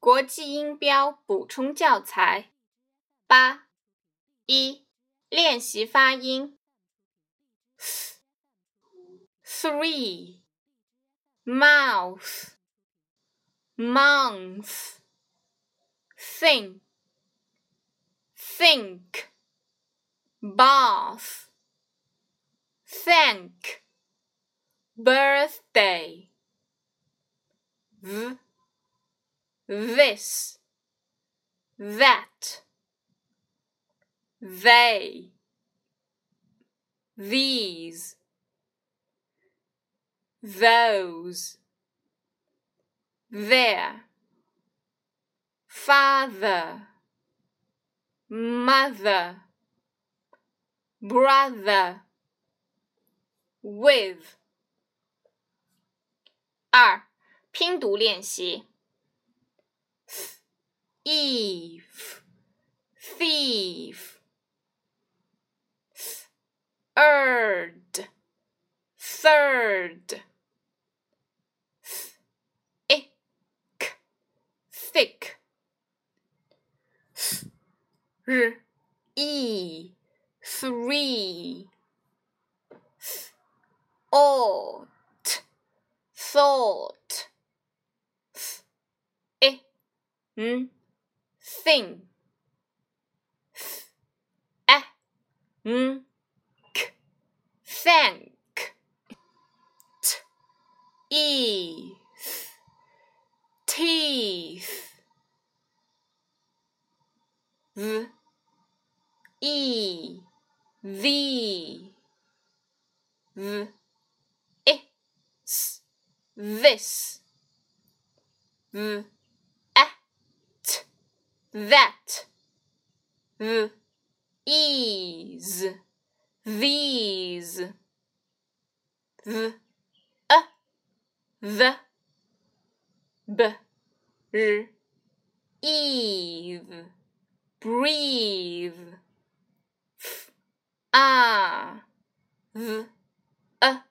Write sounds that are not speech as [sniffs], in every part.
国际音标补充教材八一练习发音。three mouth month think think bath thank birthday this that they these those their father mother brother with 二拼读练习 R e three ought thought i n thing a n k thank teeth teeth v e the v is this v at that v is these v the b r eve breathe ah v a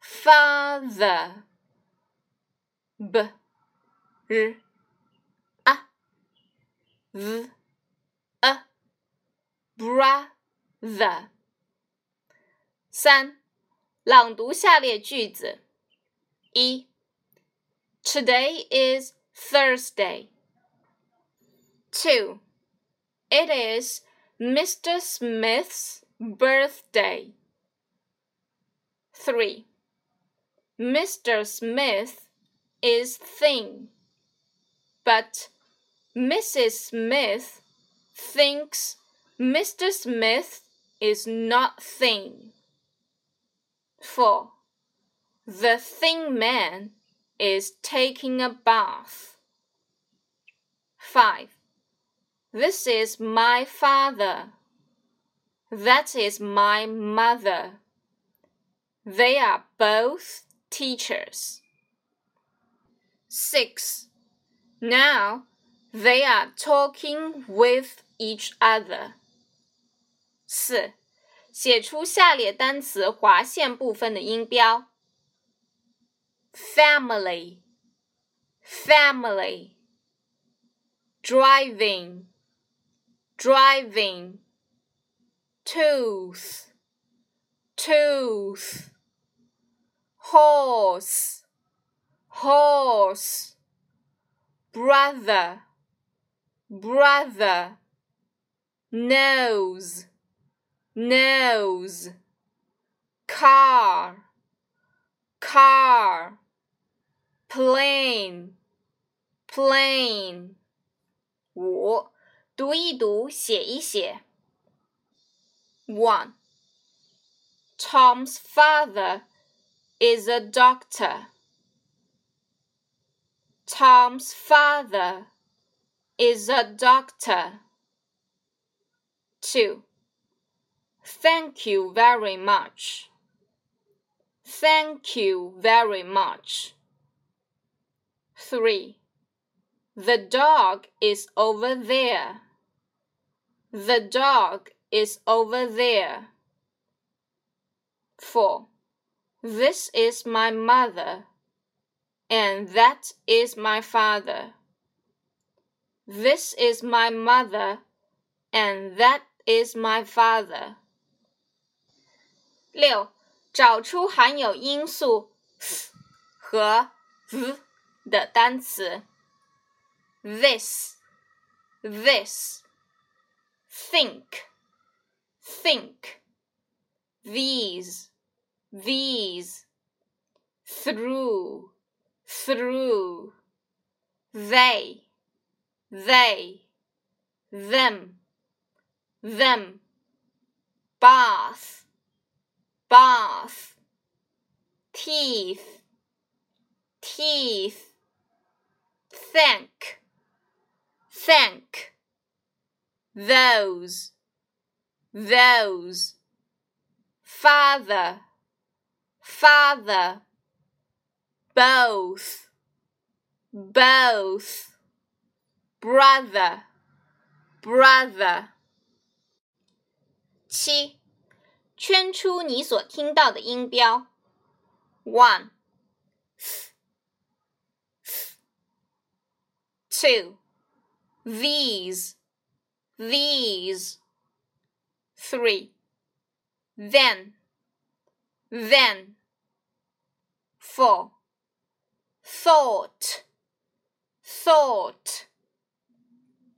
father b r a v a brother 三，朗读下列句子。E. Today is Thursday. 2. It is Mr. Smith's birthday. 3. Mr. Smith is thin, but Mrs. Smith thinks Mr. Smith is not thin. 4. The thin man is taking a bath. 5. This is my father. That is my mother. They are both teachers. 6. Now they are talking with each other. 四，写出下列单词划线部分的音标。family, family, driving, driving, tooth, tooth, horse, horse, brother, brother, nose, nose, car, car plane plane 五，读一读，写一写。 One. Tom's father is a doctor. Tom's father is a doctor. 2. Thank you very much. Thank you very much. 3. The dog is over there. The dog is over there. 4. This is my mother, and that is my father. This is my mother, and that is my father. 六，找出含有音素 s [sniffs] 和 v [sniffs] 的单词。This, this, think, think, these, these, through, through, they, they, them, them, bath, bath, teeth, teeth, thank, thank, those, those, father, father, both, both, brother, brother. 七，圈出你所听到的音标。One, two, these, these. Three, then, then. Four, thought, thought.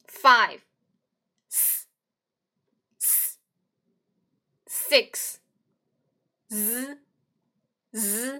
Five, s, s. Six, z, z.